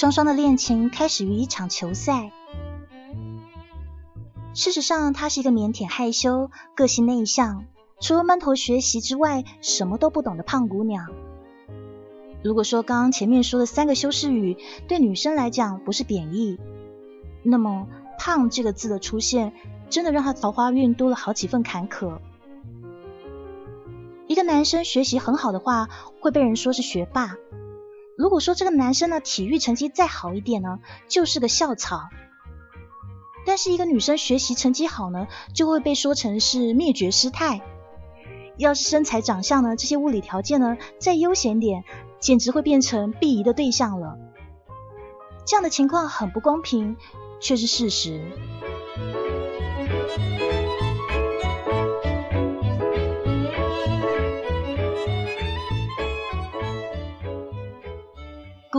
双双的恋情开始于一场球赛。事实上，她是一个腼腆害羞、个性内向，除了闷头学习之外，什么都不懂的胖姑娘。如果说刚刚前面说的三个修饰语对女生来讲不是贬义，那么“胖”这个字的出现，真的让她桃花运多了好几份坎坷。一个男生学习很好的话，会被人说是学霸；如果说这个男生呢，体育成绩再好一点呢，就是个校草。但是一个女生学习成绩好呢，就会被说成是灭绝师太。要是身材长相呢，这些物理条件呢再悠闲点，简直会变成鄙夷的对象了。这样的情况很不公平，却是事实。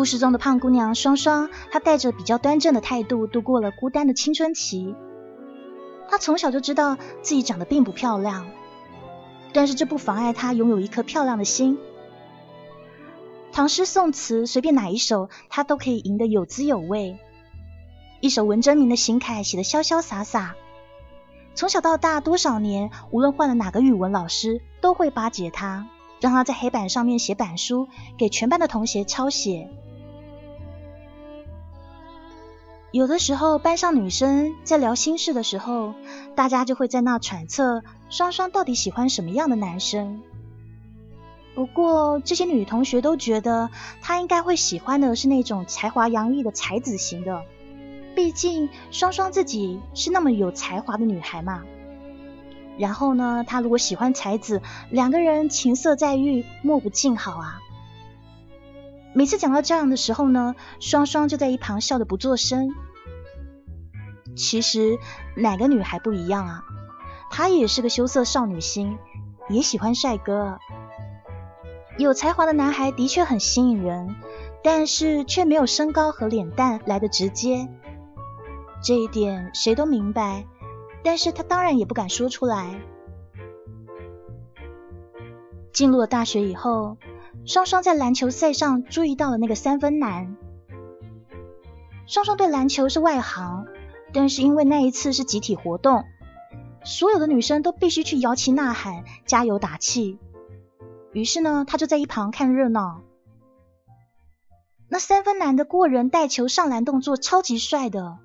故事中的胖姑娘双双，她带着比较端正的态度度过了孤单的青春期。她从小就知道自己长得并不漂亮，但是这不妨碍她拥有一颗漂亮的心。唐诗宋词随便哪一首，她都可以吟得有滋有味。一首文征明的行楷写得潇潇洒洒。从小到大多少年，无论换了哪个语文老师，都会巴结她，让她在黑板上面写板书，给全班的同学抄写。有的时候，班上女生在聊心事的时候，大家就会在那揣测双双到底喜欢什么样的男生。不过，这些女同学都觉得她应该会喜欢的是那种才华洋溢的才子型的，毕竟双双自己是那么有才华的女孩嘛。然后呢，她如果喜欢才子，两个人情色在欲，莫不静好啊。每次讲到这样的时候呢，双双就在一旁笑得不作声。其实哪个女孩不一样啊？她也是个羞涩少女心，也喜欢帅哥。有才华的男孩的确很吸引人，但是却没有身高和脸蛋来的直接。这一点谁都明白，但是他当然也不敢说出来。进入了大学以后。双双在篮球赛上注意到了那个三分男。双双对篮球是外行，但是因为那一次是集体活动，所有的女生都必须去摇旗呐喊、加油打气。于是呢，他就在一旁看热闹。那三分男的过人带球上篮动作超级帅的，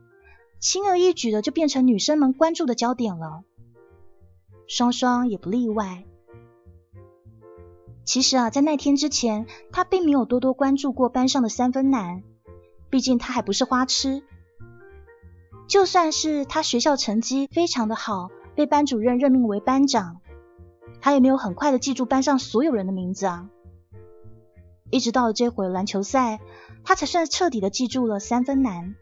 轻而易举的就变成女生们关注的焦点了。双双也不例外。其实啊，在那天之前，他并没有多多关注过班上的三分男，毕竟他还不是花痴。就算是他学校成绩非常的好，被班主任任命为班长，他也没有很快的记住班上所有人的名字啊。一直到了这回篮球赛，他才算彻底的记住了三分男。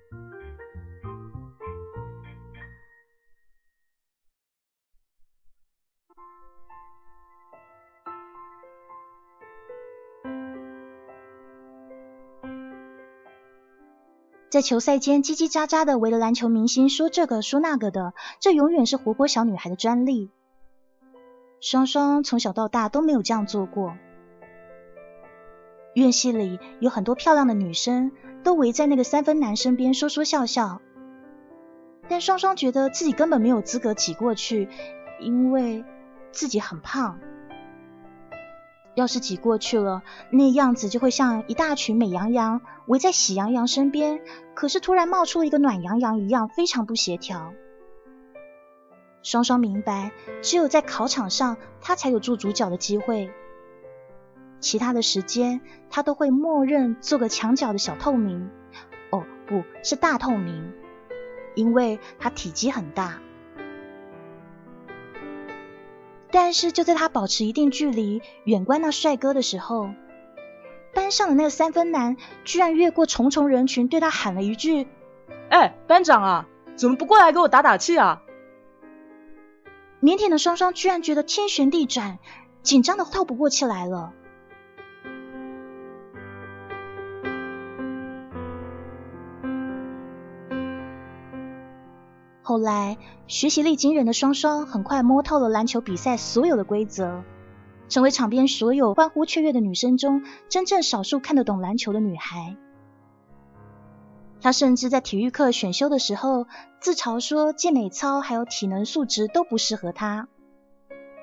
在球赛间叽叽喳喳的围着篮球明星说这个说那个的，这永远是活泼小女孩的专利。双双从小到大都没有这样做过。院系里有很多漂亮的女生，都围在那个三分男身边说说笑笑，但双双觉得自己根本没有资格挤过去，因为自己很胖。要是挤过去了，那样子就会像一大群美羊羊围在喜羊羊身边，可是突然冒出了一个暖羊羊一样，非常不协调。双双明白，只有在考场上，他才有做主角的机会，其他的时间，他都会默认做个墙角的小透明。哦，不是大透明，因为他体积很大。但是就在他保持一定距离，远观那帅哥的时候，班上的那个三分男居然越过重重人群，对他喊了一句：“哎，班长啊，怎么不过来给我打打气啊？”腼腆的双双居然觉得天旋地转，紧张的透不过气来了。后来，学习力惊人的双双很快摸透了篮球比赛所有的规则，成为场边所有欢呼雀跃的女生中真正少数看得懂篮球的女孩。她甚至在体育课选修的时候自嘲说，健美操还有体能素质都不适合她，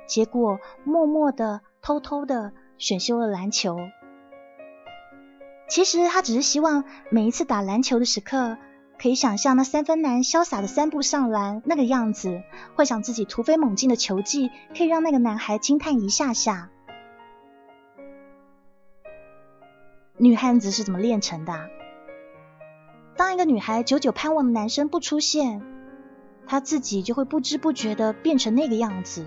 结果默默的、偷偷的选修了篮球。其实她只是希望每一次打篮球的时刻。可以想象那三分男潇洒的三步上篮那个样子，幻想自己突飞猛进的球技可以让那个男孩惊叹一下下。女汉子是怎么炼成的？当一个女孩久久盼望的男生不出现，她自己就会不知不觉的变成那个样子。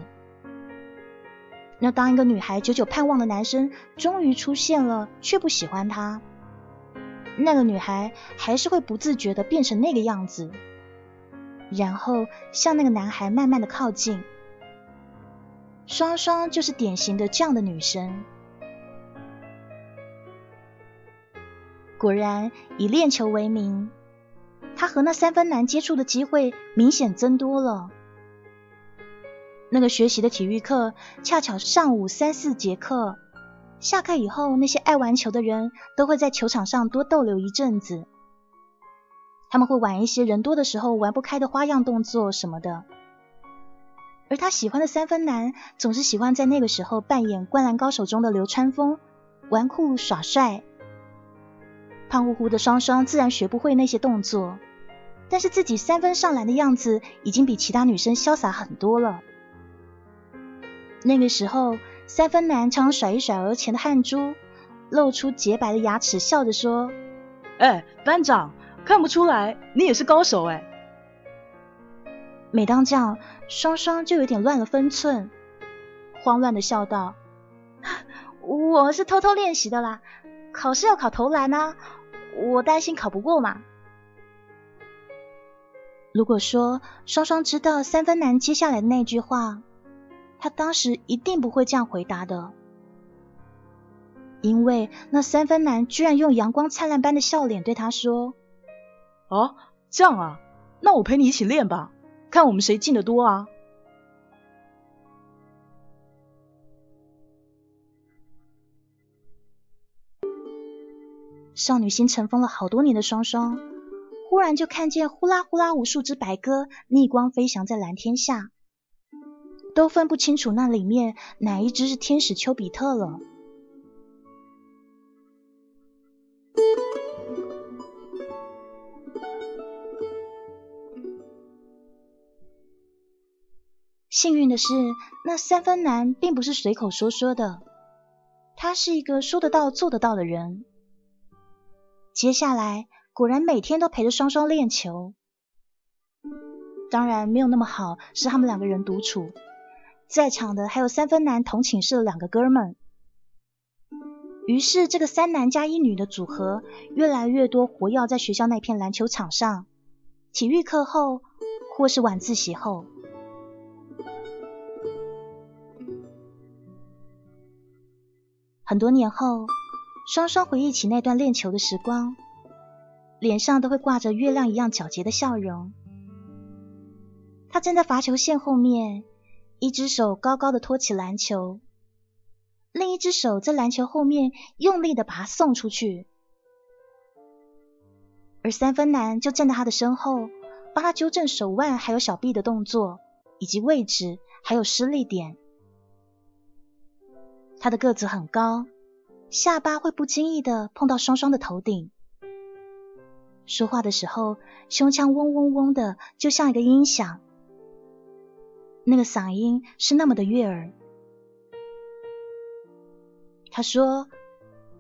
那当一个女孩久久盼望的男生终于出现了，却不喜欢她。那个女孩还是会不自觉的变成那个样子，然后向那个男孩慢慢的靠近。双双就是典型的这样的女生。果然，以练球为名，她和那三分男接触的机会明显增多了。那个学习的体育课，恰巧上午三四节课。下课以后，那些爱玩球的人都会在球场上多逗留一阵子。他们会玩一些人多的时候玩不开的花样动作什么的。而他喜欢的三分男总是喜欢在那个时候扮演《灌篮高手》中的流川枫，玩酷耍帅。胖乎乎的双双自然学不会那些动作，但是自己三分上篮的样子已经比其他女生潇洒很多了。那个时候。三分男常甩一甩额前的汗珠，露出洁白的牙齿，笑着说：“哎，班长，看不出来你也是高手哎。”每当这样，双双就有点乱了分寸，慌乱的笑道：“我是偷偷练习的啦，考试要考投篮啊，我担心考不过嘛。”如果说双双知道三分男接下来的那句话，他当时一定不会这样回答的，因为那三分男居然用阳光灿烂般的笑脸对他说：“哦，这样啊，那我陪你一起练吧，看我们谁进的多啊。”少女心尘封了好多年的双双，忽然就看见呼啦呼啦无数只白鸽逆光飞翔在蓝天下。都分不清楚那里面哪一只是天使丘比特了。幸运的是，那三分男并不是随口说说的，他是一个说得到做得到的人。接下来果然每天都陪着双双练球，当然没有那么好，是他们两个人独处。在场的还有三分男同寝室的两个哥们，于是这个三男加一女的组合越来越多，活跃在学校那片篮球场上。体育课后或是晚自习后，很多年后，双双回忆起那段练球的时光，脸上都会挂着月亮一样皎洁的笑容。他站在罚球线后面。一只手高高的托起篮球，另一只手在篮球后面用力的把它送出去，而三分男就站在他的身后，帮他纠正手腕还有小臂的动作，以及位置还有施力点。他的个子很高，下巴会不经意的碰到双双的头顶，说话的时候胸腔嗡嗡嗡的，就像一个音响。那个嗓音是那么的悦耳。他说：“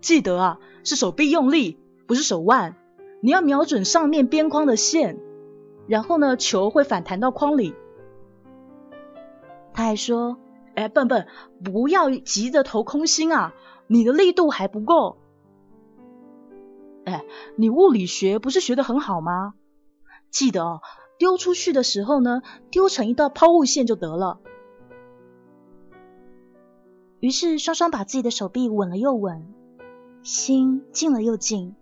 记得啊，是手臂用力，不是手腕。你要瞄准上面边框的线，然后呢，球会反弹到框里。”他还说：“哎，笨笨，不要急着投空心啊，你的力度还不够。哎，你物理学不是学得很好吗？记得哦，丢出去的时候呢，丢成一道抛物线就得了。于是双双把自己的手臂稳了又稳，心静了又静，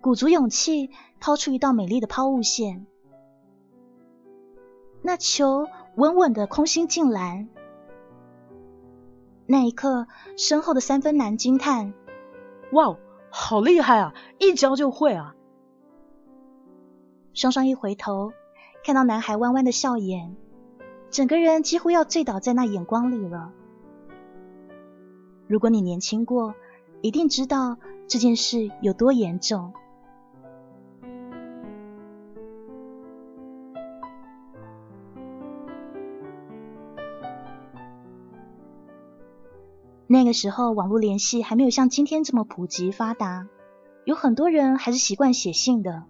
鼓足勇气抛出一道美丽的抛物线。那球稳稳的空心进篮。那一刻，身后的三分男惊叹：“哇，好厉害啊！一教就会啊！”双双一回头，看到男孩弯弯的笑眼，整个人几乎要醉倒在那眼光里了。如果你年轻过，一定知道这件事有多严重。那个时候，网络联系还没有像今天这么普及发达，有很多人还是习惯写信的。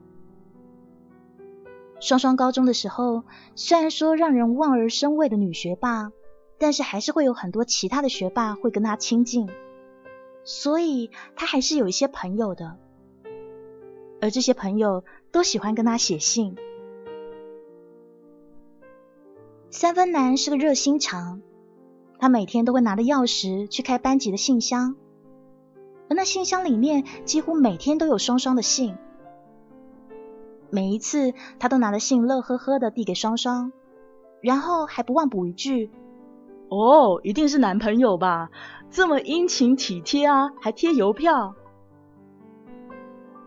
双双高中的时候，虽然说让人望而生畏的女学霸。但是还是会有很多其他的学霸会跟她亲近，所以她还是有一些朋友的，而这些朋友都喜欢跟他写信。三分男是个热心肠，他每天都会拿着钥匙去开班级的信箱，而那信箱里面几乎每天都有双双的信，每一次他都拿着信乐呵呵的递给双双，然后还不忘补一句。哦，一定是男朋友吧？这么殷勤体贴啊，还贴邮票。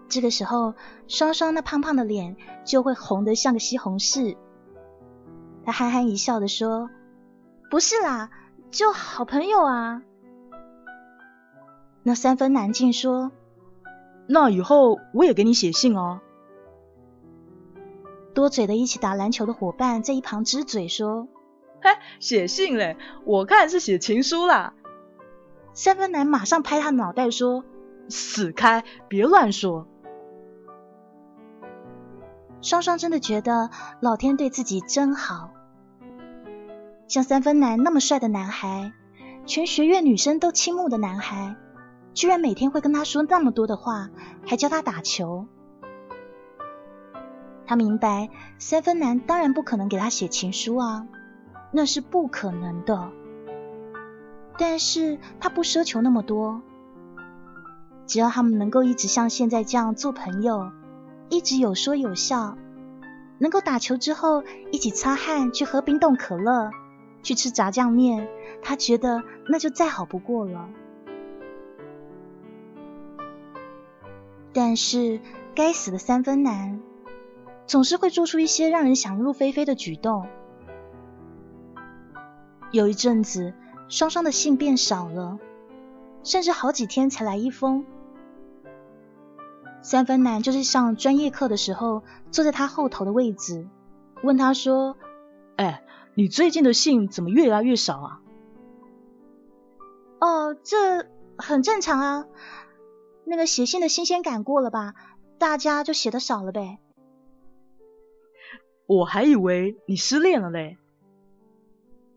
这个时候，双双那胖胖的脸就会红得像个西红柿。他憨憨一笑的说：“不是啦，就好朋友啊。”那三分难尽说：“那以后我也给你写信哦。”多嘴的一起打篮球的伙伴在一旁支嘴说。嘿，写信嘞！我看是写情书啦。三分男马上拍他脑袋说：“死开，别乱说。”双双真的觉得老天对自己真好，像三分男那么帅的男孩，全学院女生都倾慕的男孩，居然每天会跟他说那么多的话，还教他打球。他明白，三分男当然不可能给他写情书啊。那是不可能的，但是他不奢求那么多，只要他们能够一直像现在这样做朋友，一直有说有笑，能够打球之后一起擦汗去喝冰冻可乐，去吃炸酱面，他觉得那就再好不过了。但是该死的三分男，总是会做出一些让人想入非非的举动。有一阵子，双双的信变少了，甚至好几天才来一封。三分男就是上专业课的时候，坐在他后头的位置，问他说：“哎，你最近的信怎么越来越少啊？”“哦，这很正常啊，那个写信的新鲜感过了吧，大家就写的少了呗。”“我还以为你失恋了嘞。”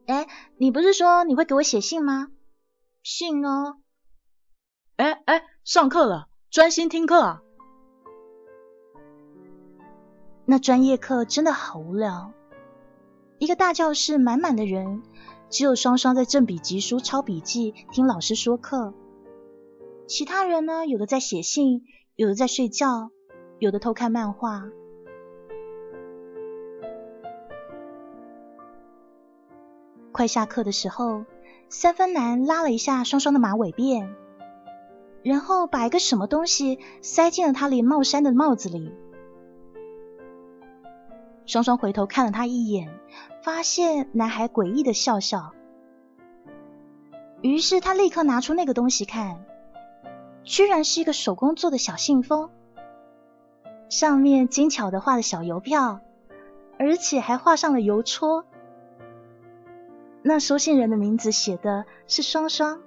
哎，你不是说你会给我写信吗？信哦。哎哎，上课了，专心听课啊。那专业课真的好无聊，一个大教室满满的人，只有双双在正笔疾书抄笔记，听老师说课。其他人呢，有的在写信，有的在睡觉，有的偷看漫画。快下课的时候，三分男拉了一下双双的马尾辫，然后把一个什么东西塞进了他连帽衫的帽子里。双双回头看了他一眼，发现男孩诡异的笑笑，于是他立刻拿出那个东西看，居然是一个手工做的小信封，上面精巧的画了小邮票，而且还画上了邮戳。那收信人的名字写的是双双。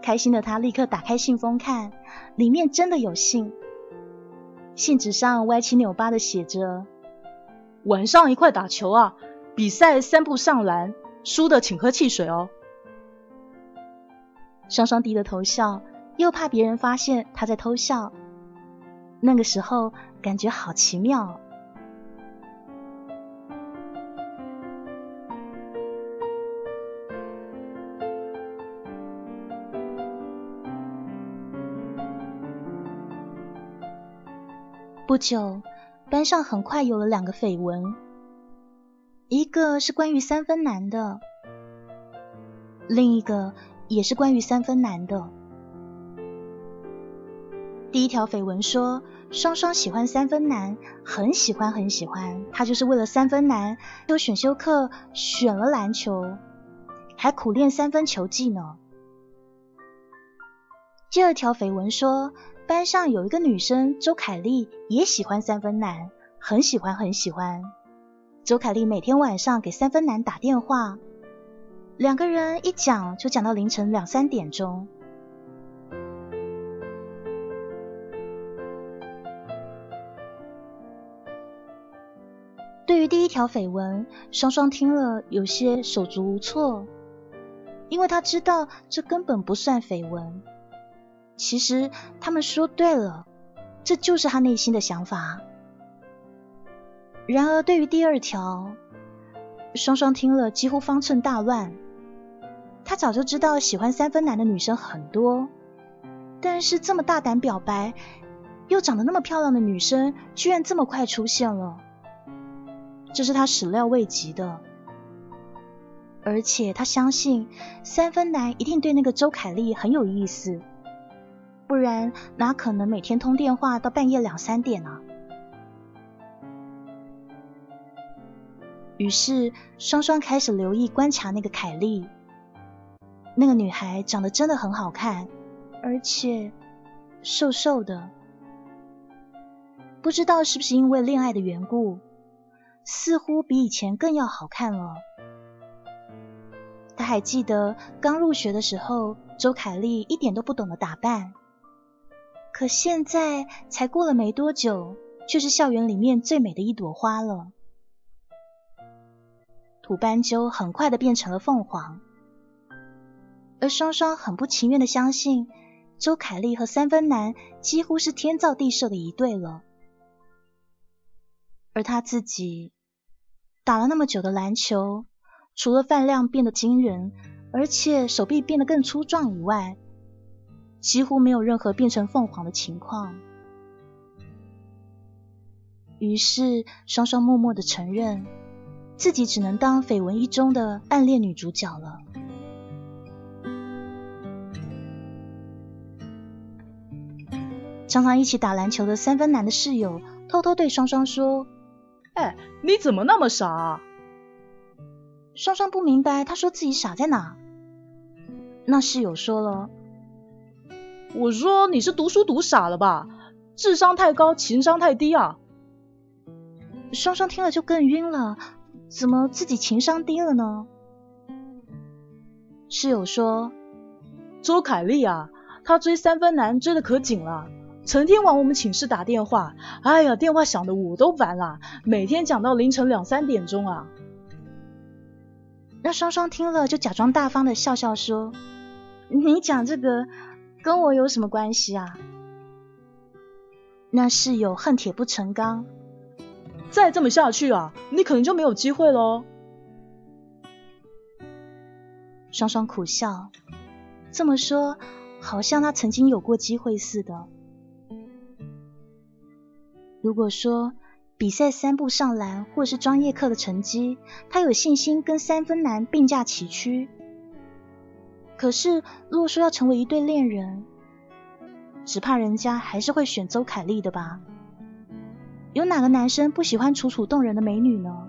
开心的他立刻打开信封看，里面真的有信。信纸上歪七扭八的写着：“晚上一块打球啊，比赛三步上篮，输的请喝汽水哦。”双双低着头笑，又怕别人发现他在偷笑。那个时候感觉好奇妙。不久，班上很快有了两个绯闻，一个是关于三分男的，另一个也是关于三分男的。第一条绯闻说，双双喜欢三分男，很喜欢很喜欢，他就是为了三分男，有选修课选了篮球，还苦练三分球技呢。第二条绯闻说。班上有一个女生周凯丽也喜欢三分男，很喜欢很喜欢。周凯丽每天晚上给三分男打电话，两个人一讲就讲到凌晨两三点钟。对于第一条绯闻，双双听了有些手足无措，因为他知道这根本不算绯闻。其实他们说对了，这就是他内心的想法。然而，对于第二条，双双听了几乎方寸大乱。他早就知道喜欢三分男的女生很多，但是这么大胆表白，又长得那么漂亮的女生，居然这么快出现了，这是他始料未及的。而且他相信三分男一定对那个周凯丽很有意思。不然哪可能每天通电话到半夜两三点呢？于是双双开始留意观察那个凯莉。那个女孩长得真的很好看，而且瘦瘦的。不知道是不是因为恋爱的缘故，似乎比以前更要好看了。他还记得刚入学的时候，周凯丽一点都不懂得打扮。可现在才过了没多久，却是校园里面最美的一朵花了。土斑鸠很快的变成了凤凰，而双双很不情愿的相信，周凯丽和三分男几乎是天造地设的一对了。而他自己打了那么久的篮球，除了饭量变得惊人，而且手臂变得更粗壮以外，几乎没有任何变成凤凰的情况，于是双双默默的承认，自己只能当绯闻一中的暗恋女主角了。常常一起打篮球的三分男的室友偷偷对双双说：“哎，你怎么那么傻？”双双不明白，他说自己傻在哪。那室友说了。我说你是读书读傻了吧？智商太高，情商太低啊！双双听了就更晕了，怎么自己情商低了呢？室友说：“周凯丽啊，她追三分男追的可紧了，成天往我们寝室打电话，哎呀，电话响的我都烦了，每天讲到凌晨两三点钟啊。”那双双听了就假装大方的笑笑说：“你讲这个。”跟我有什么关系啊？那室友恨铁不成钢，再这么下去啊，你可能就没有机会喽。双双苦笑，这么说好像他曾经有过机会似的。如果说比赛三步上篮或是专业课的成绩，他有信心跟三分男并驾齐驱。可是，若说要成为一对恋人，只怕人家还是会选周凯丽的吧？有哪个男生不喜欢楚楚动人的美女呢？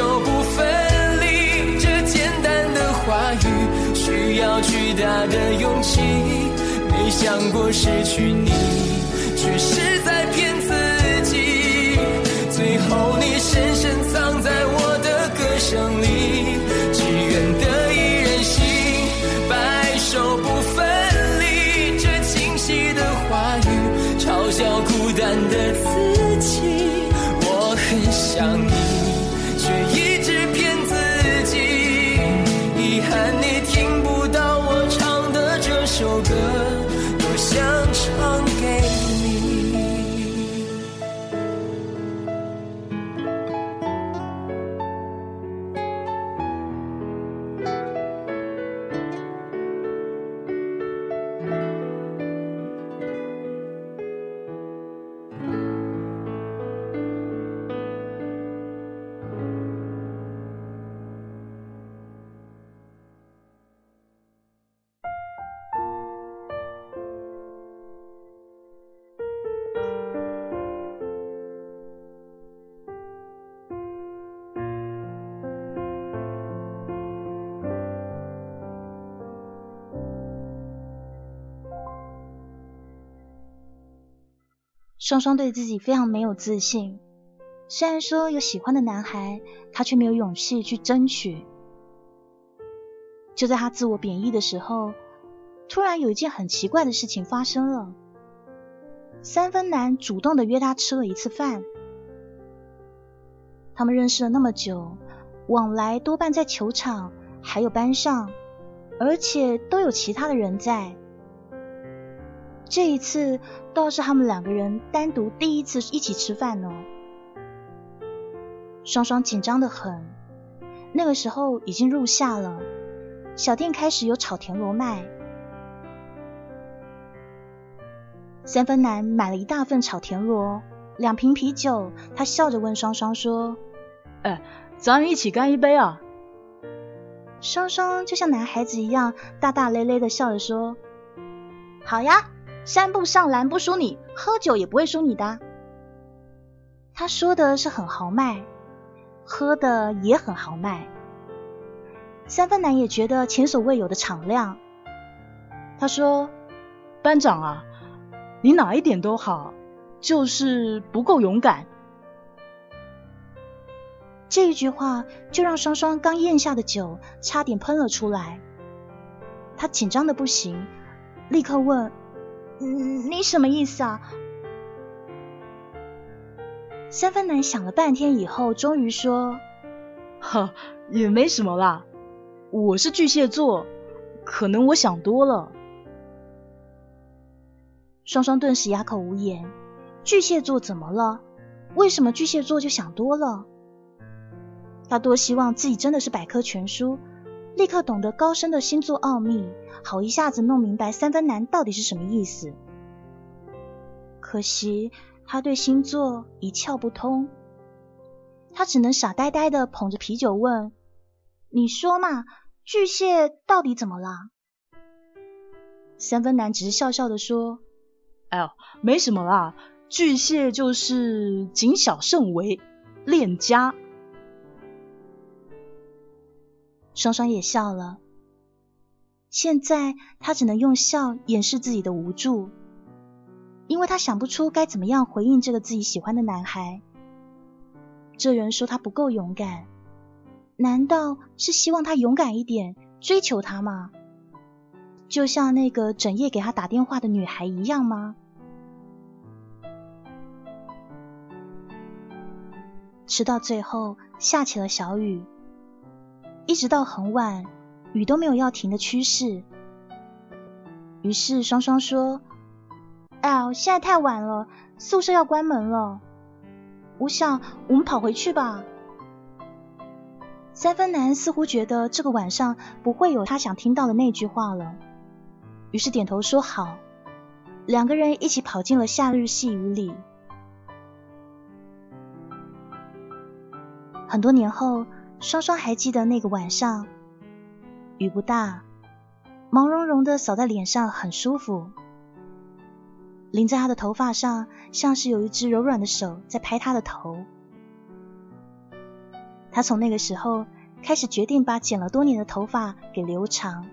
就不分离，这简单的话语需要巨大的勇气。没想过失去你，却是在骗自己。最后你深深藏在我的歌声里，双双对自己非常没有自信，虽然说有喜欢的男孩，他却没有勇气去争取。就在他自我贬义的时候，突然有一件很奇怪的事情发生了。三分男主动的约他吃了一次饭，他们认识了那么久，往来多半在球场，还有班上，而且都有其他的人在。这一次倒是他们两个人单独第一次一起吃饭呢，双双紧张的很。那个时候已经入夏了，小店开始有炒田螺卖。三分男买了一大份炒田螺，两瓶啤酒，他笑着问双双说：“哎，咱一起干一杯啊！”双双就像男孩子一样，大大咧咧的笑着说：“好呀。”山不上篮不输你，喝酒也不会输你的。他说的是很豪迈，喝的也很豪迈。三分男也觉得前所未有的敞亮。他说：“班长啊，你哪一点都好，就是不够勇敢。”这一句话就让双双刚咽下的酒差点喷了出来。他紧张的不行，立刻问。嗯，你什么意思啊？三分男想了半天以后，终于说：“哈，也没什么啦。我是巨蟹座，可能我想多了。”双双顿时哑口无言。巨蟹座怎么了？为什么巨蟹座就想多了？他多希望自己真的是百科全书，立刻懂得高深的星座奥秘。好一下子弄明白三分男到底是什么意思，可惜他对星座一窍不通，他只能傻呆呆的捧着啤酒问：“你说嘛，巨蟹到底怎么了？”三分男只是笑笑的说：“哎呦，没什么啦，巨蟹就是谨小慎微，恋家。”双双也笑了。现在他只能用笑掩饰自己的无助，因为他想不出该怎么样回应这个自己喜欢的男孩。这人说他不够勇敢，难道是希望他勇敢一点，追求他吗？就像那个整夜给他打电话的女孩一样吗？吃到最后，下起了小雨，一直到很晚，雨都没有要停的趋势。于是双双说：“哎呀，现在太晚了，宿舍要关门了。我想我们跑回去吧。”三分男似乎觉得这个晚上不会有他想听到的那句话了，于是点头说好。两个人一起跑进了夏日细雨里。很多年后，双双还记得那个晚上，雨不大，毛茸茸的扫在脸上很舒服，淋在他的头发上，像是有一只柔软的手在拍他的头。他从那个时候开始决定把剪了多年的头发给留长。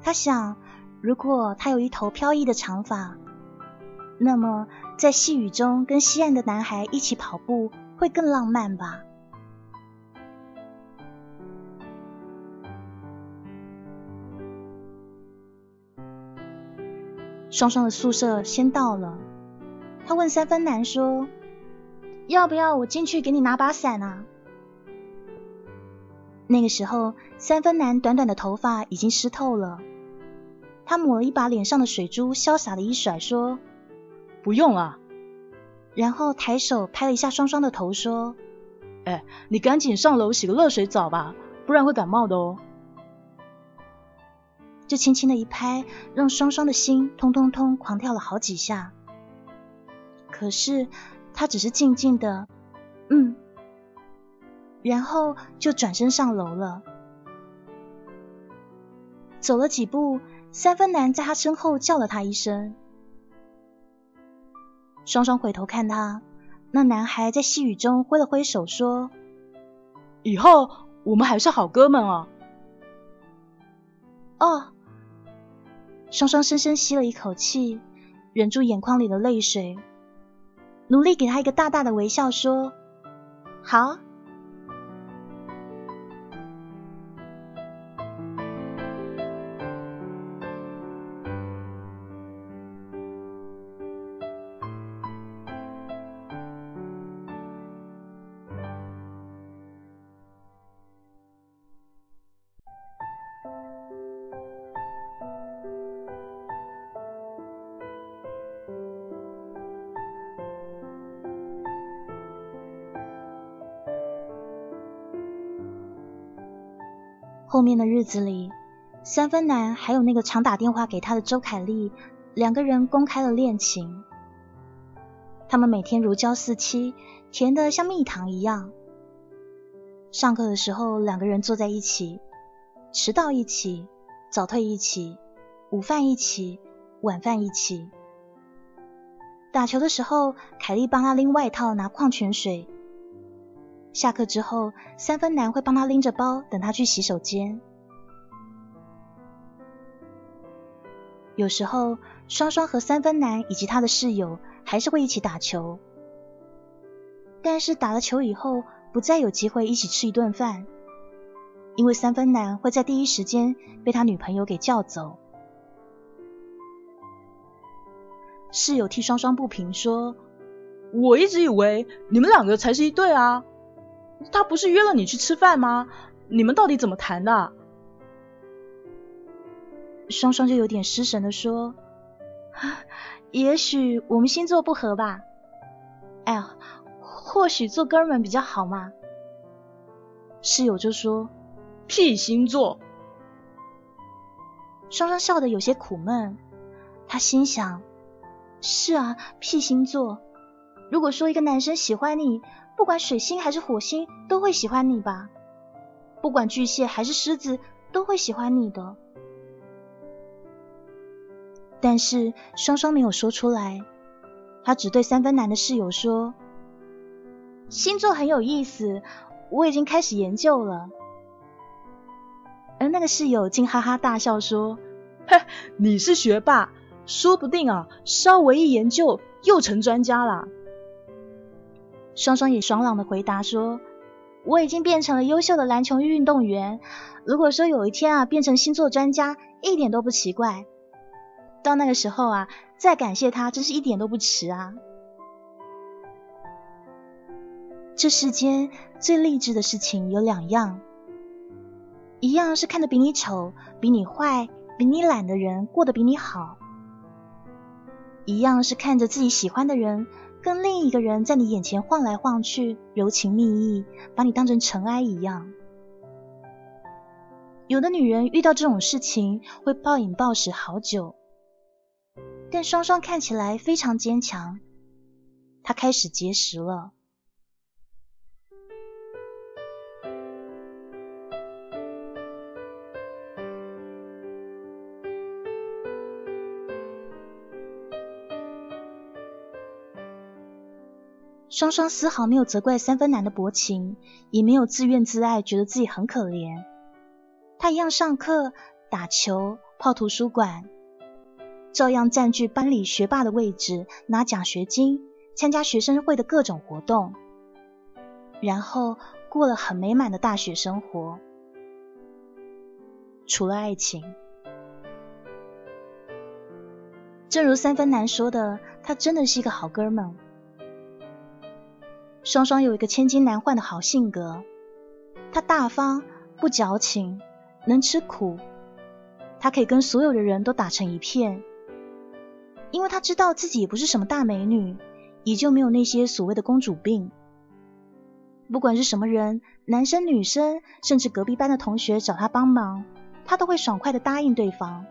他想，如果他有一头飘逸的长发，那么在细雨中跟西岸的男孩一起跑步。会更浪漫吧。双双的宿舍先到了，他问三分男说：“要不要我进去给你拿把伞啊？”那个时候，三分男短短的头发已经湿透了，他抹了一把脸上的水珠，潇洒的一甩说：“不用了。”然后抬手拍了一下双双的头，说：“哎，你赶紧上楼洗个热水澡吧，不然会感冒的哦。”就轻轻的一拍，让双双的心通通通狂跳了好几下。可是他只是静静的，嗯，然后就转身上楼了。走了几步，三分男在他身后叫了他一声。双双回头看他，那男孩在细雨中挥了挥手，说：“以后我们还是好哥们哦。”哦，双双深深吸了一口气，忍住眼眶里的泪水，努力给他一个大大的微笑，说：“好。”后面的日子里，三分男还有那个常打电话给他的周凯丽，两个人公开了恋情。他们每天如胶似漆，甜的像蜜糖一样。上课的时候，两个人坐在一起，迟到一起，早退一起，午饭一起，晚饭一起。打球的时候，凯莉帮他拎外套、拿矿泉水。下课之后，三分男会帮他拎着包，等他去洗手间。有时候，双双和三分男以及他的室友还是会一起打球，但是打了球以后，不再有机会一起吃一顿饭，因为三分男会在第一时间被他女朋友给叫走。室友替双双不平说：“我一直以为你们两个才是一对啊。”他不是约了你去吃饭吗？你们到底怎么谈的？双双就有点失神的说：“也许我们星座不合吧。哎呀，或许做哥们比较好嘛。”室友就说：“屁星座。”双双笑得有些苦闷，他心想：“是啊，屁星座。如果说一个男生喜欢你。”不管水星还是火星都会喜欢你吧，不管巨蟹还是狮子都会喜欢你的。但是双双没有说出来，他只对三分男的室友说：“星座很有意思，我已经开始研究了。”而那个室友竟哈哈大笑说：“嘿，你是学霸，说不定啊，稍微一研究又成专家了。”双双也爽朗的回答说：“我已经变成了优秀的篮球运动员。如果说有一天啊，变成星座专家，一点都不奇怪。到那个时候啊，再感谢他，真是一点都不迟啊。”这世间最励志的事情有两样，一样是看着比你丑、比你坏、比你懒的人过得比你好，一样是看着自己喜欢的人跟另一个人在你眼前晃来晃去，柔情蜜意，把你当成尘埃一样。有的女人遇到这种事情会暴饮暴食好久，但双双看起来非常坚强，她开始节食了。双双丝毫没有责怪三分男的薄情，也没有自怨自艾，觉得自己很可怜。他一样上课、打球、泡图书馆，照样占据班里学霸的位置，拿奖学金，参加学生会的各种活动，然后过了很美满的大学生活。除了爱情，正如三分男说的，他真的是一个好哥们。双双有一个千金难换的好性格，他大方不矫情，能吃苦，他可以跟所有的人都打成一片，因为他知道自己也不是什么大美女，也就没有那些所谓的公主病。不管是什么人，男生女生，甚至隔壁班的同学找他帮忙，他都会爽快的答应对方。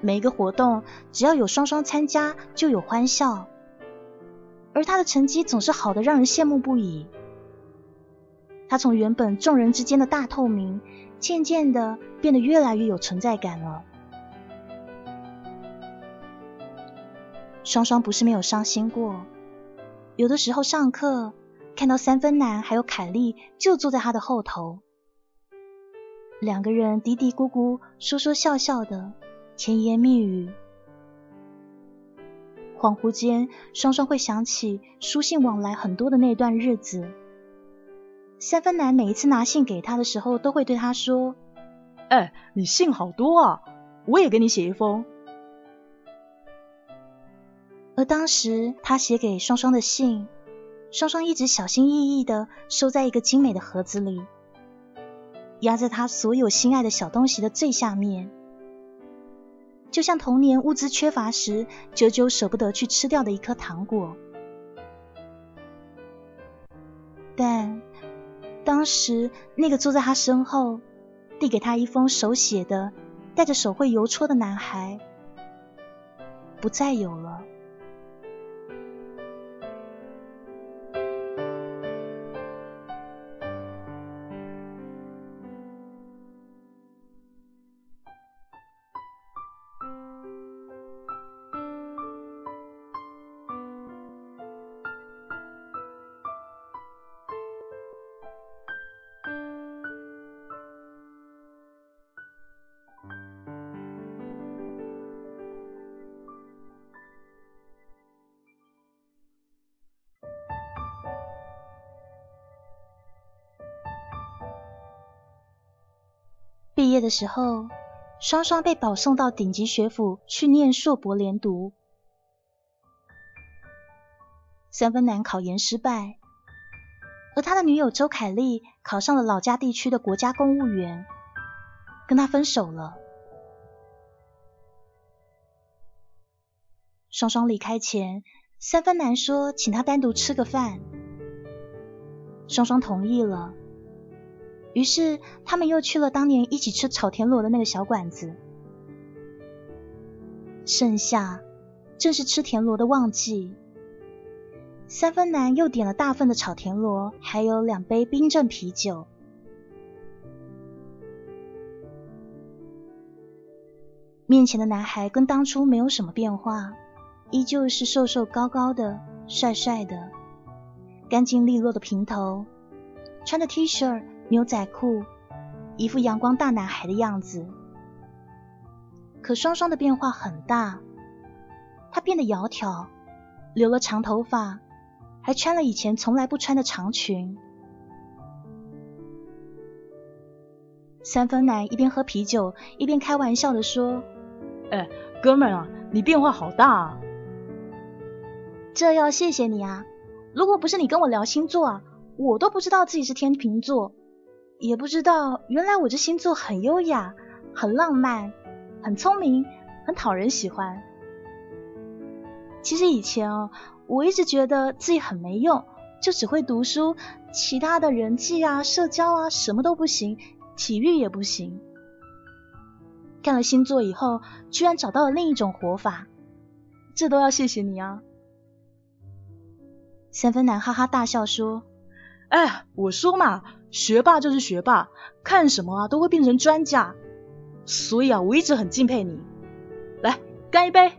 每一个活动，只要有双双参加，就有欢笑。而他的成绩总是好的，让人羡慕不已。他从原本众人之间的大透明，渐渐的变得越来越有存在感了。双双不是没有伤心过，有的时候上课看到三分男还有凯莉就坐在他的后头，两个人嘀嘀咕咕，说说笑笑的，甜言蜜语。恍惚间，双双会想起书信往来很多的那段日子。三分男每一次拿信给他的时候，都会对他说：“哎，你信好多啊，我也给你写一封。”而当时他写给双双的信，双双一直小心翼翼的收在一个精美的盒子里，压在他所有心爱的小东西的最下面。就像童年物资缺乏时，久久舍不得去吃掉的一颗糖果。但当时那个坐在他身后，递给他一封手写的、带着手绘邮戳的男孩，不再有了。毕业的时候，双双被保送到顶级学府去念硕博连读。三分男考研失败，而他的女友周凯丽考上了老家地区的国家公务员，跟他分手了。双双离开前，三分男说请他单独吃个饭，双双同意了。于是，他们又去了当年一起吃炒田螺的那个小馆子。盛夏，正是吃田螺的旺季。三分男又点了大份的炒田螺，还有两杯冰镇啤酒。面前的男孩跟当初没有什么变化，依旧是瘦瘦高高的、帅帅的，干净利落的平头，穿着 T 恤。牛仔裤，一副阳光大男孩的样子。可双双的变化很大，他变得窈窕，留了长头发，还穿了以前从来不穿的长裙。三分奶一边喝啤酒，一边开玩笑的说：“哎，哥们啊，你变化好大啊！”这要谢谢你啊！如果不是你跟我聊星座啊，我都不知道自己是天秤座，也不知道原来我这星座很优雅、很浪漫、很聪明、很讨人喜欢。其实以前哦，我一直觉得自己很没用，就只会读书，其他的人际啊、社交啊什么都不行，体育也不行。干了星座以后，居然找到了另一种活法，这都要谢谢你啊！三分男哈哈大笑说：“哎，我说嘛，学霸就是学霸，看什么啊都会变成专家，所以啊，我一直很敬佩你。来，干一杯！”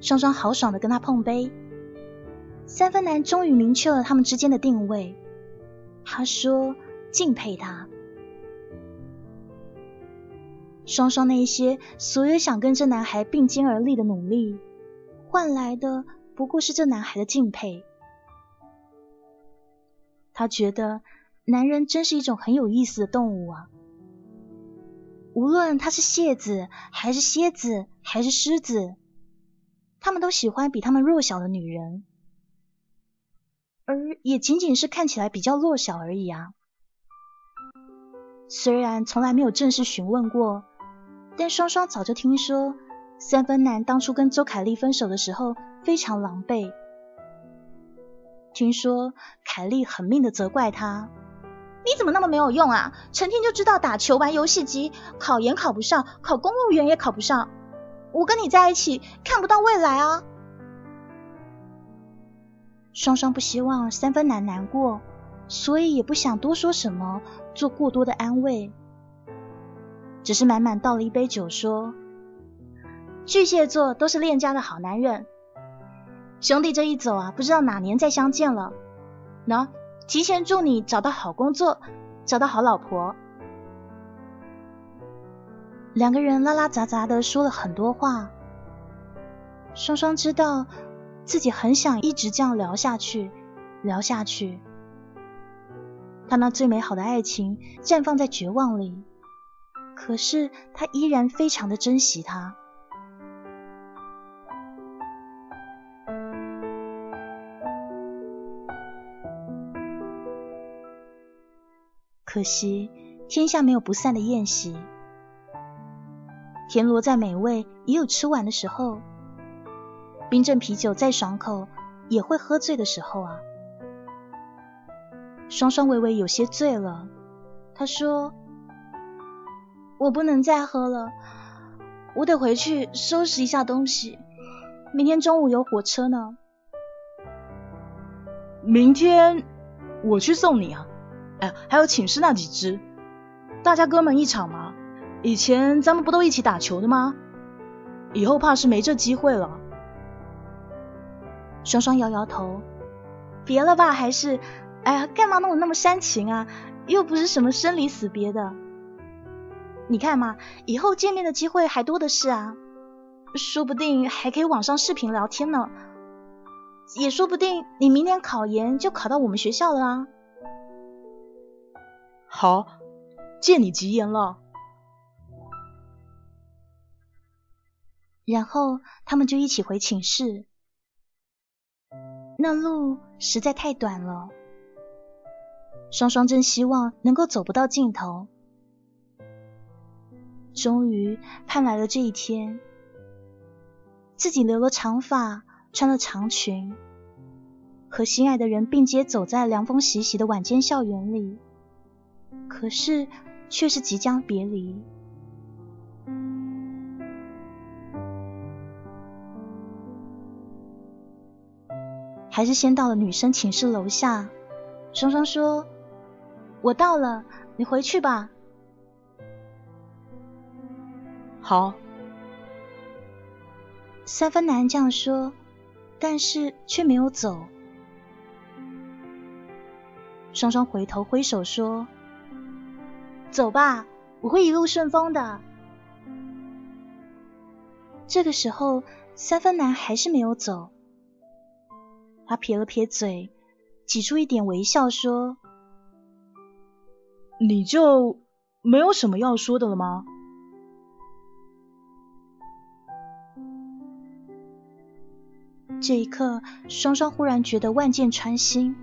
双双豪爽的跟他碰杯，三分男终于明确了他们之间的定位。他说敬佩他。双双那一些所有想跟这男孩并肩而立的努力，换来的不过是这男孩的敬佩。他觉得男人真是一种很有意思的动物啊！无论他是蟹子，还是蝎子，还是狮子。他们都喜欢比他们弱小的女人，而也仅仅是看起来比较弱小而已啊。虽然从来没有正式询问过，但双双早就听说三分男当初跟周凯丽分手的时候非常狼狈。听说凯丽狠命的责怪他：“你怎么那么没有用啊？成天就知道打球、玩游戏机，考研考不上，考公务员也考不上。”我跟你在一起看不到未来啊！双双不希望三分男难过，所以也不想多说什么，做过多的安慰，只是满满倒了一杯酒，说：“巨蟹座都是恋家的好男人，兄弟这一走啊，不知道哪年再相见了。喏，提前祝你找到好工作，找到好老婆。”两个人拉拉杂杂的说了很多话，双双知道自己很想一直这样聊下去，聊下去。他那最美好的爱情绽放在绝望里，可是他依然非常的珍惜他。可惜天下没有不散的宴席。田螺再美味，也有吃完的时候；冰镇啤酒再爽口，也会喝醉的时候啊。双双微微有些醉了，他说：“我不能再喝了，我得回去收拾一下东西，明天中午有火车呢。”明天我去送你啊！哎，还有寝室那几只，大家哥们一场嘛。以前咱们不都一起打球的吗？以后怕是没这机会了。双双摇摇头，别了吧，还是，哎呀，干嘛弄得那么煽情啊？又不是什么生离死别的。你看嘛，以后见面的机会还多的是啊，说不定还可以网上视频聊天呢。也说不定你明年考研就考到我们学校了啊。好，借你吉言了。然后他们就一起回寝室。那路实在太短了，双双真希望能够走不到尽头。终于盼来了这一天，自己留了长发，穿了长裙，和心爱的人并肩走在凉风习习的晚间校园里，可是却是即将别离。还是先到了女生寝室楼下，双双说：“我到了，你回去吧。”好。三分男这样说，但是却没有走。双双回头挥手说：“走吧，我会一路顺风的。”这个时候，三分男还是没有走。他撇了撇嘴，挤出一点微笑，说：“你就没有什么要说的了吗？”这一刻，双双忽然觉得万箭穿心。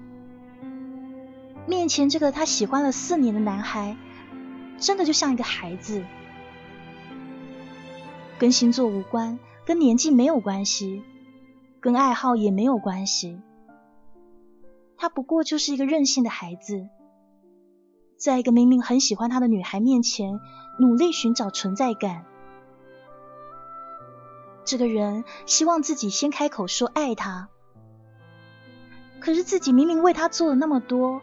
面前这个他喜欢了四年的男孩，真的就像一个孩子，跟星座无关，跟年纪没有关系，跟爱好也没有关系。他不过就是一个任性的孩子，在一个明明很喜欢他的女孩面前，努力寻找存在感。这个人希望自己先开口说爱他，可是自己明明为他做了那么多，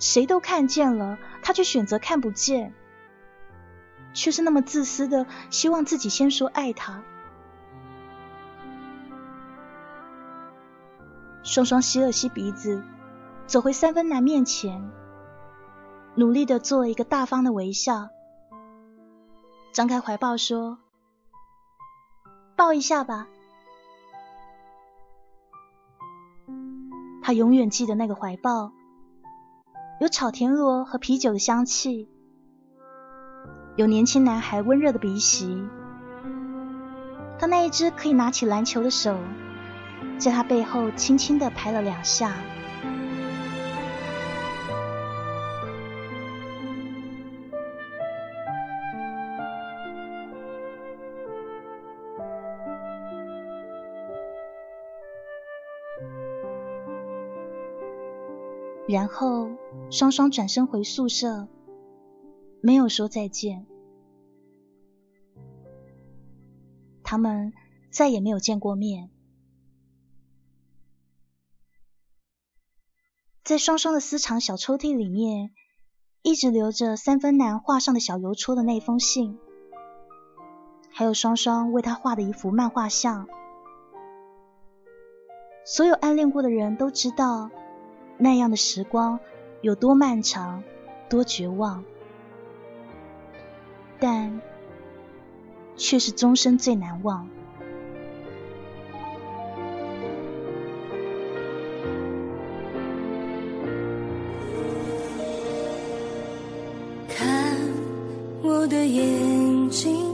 谁都看见了，他却选择看不见，却是那么自私的希望自己先说爱他。双双吸了吸鼻子，走回三分男面前，努力的做了一个大方的微笑，张开怀抱说。抱一下吧。他永远记得那个怀抱，有炒田螺和啤酒的香气，有年轻男孩温热的鼻息。他那一只可以拿起篮球的手，在他背后轻轻的拍了两下。然后双双转身回宿舍，没有说再见。他们再也没有见过面。在双双的私藏小抽屉里面，一直留着三分男画上的小邮戳的那封信，还有双双为他画的一幅漫画像。所有暗恋过的人都知道。那样的时光有多漫长，多绝望，但却是终身最难忘。看我的眼睛，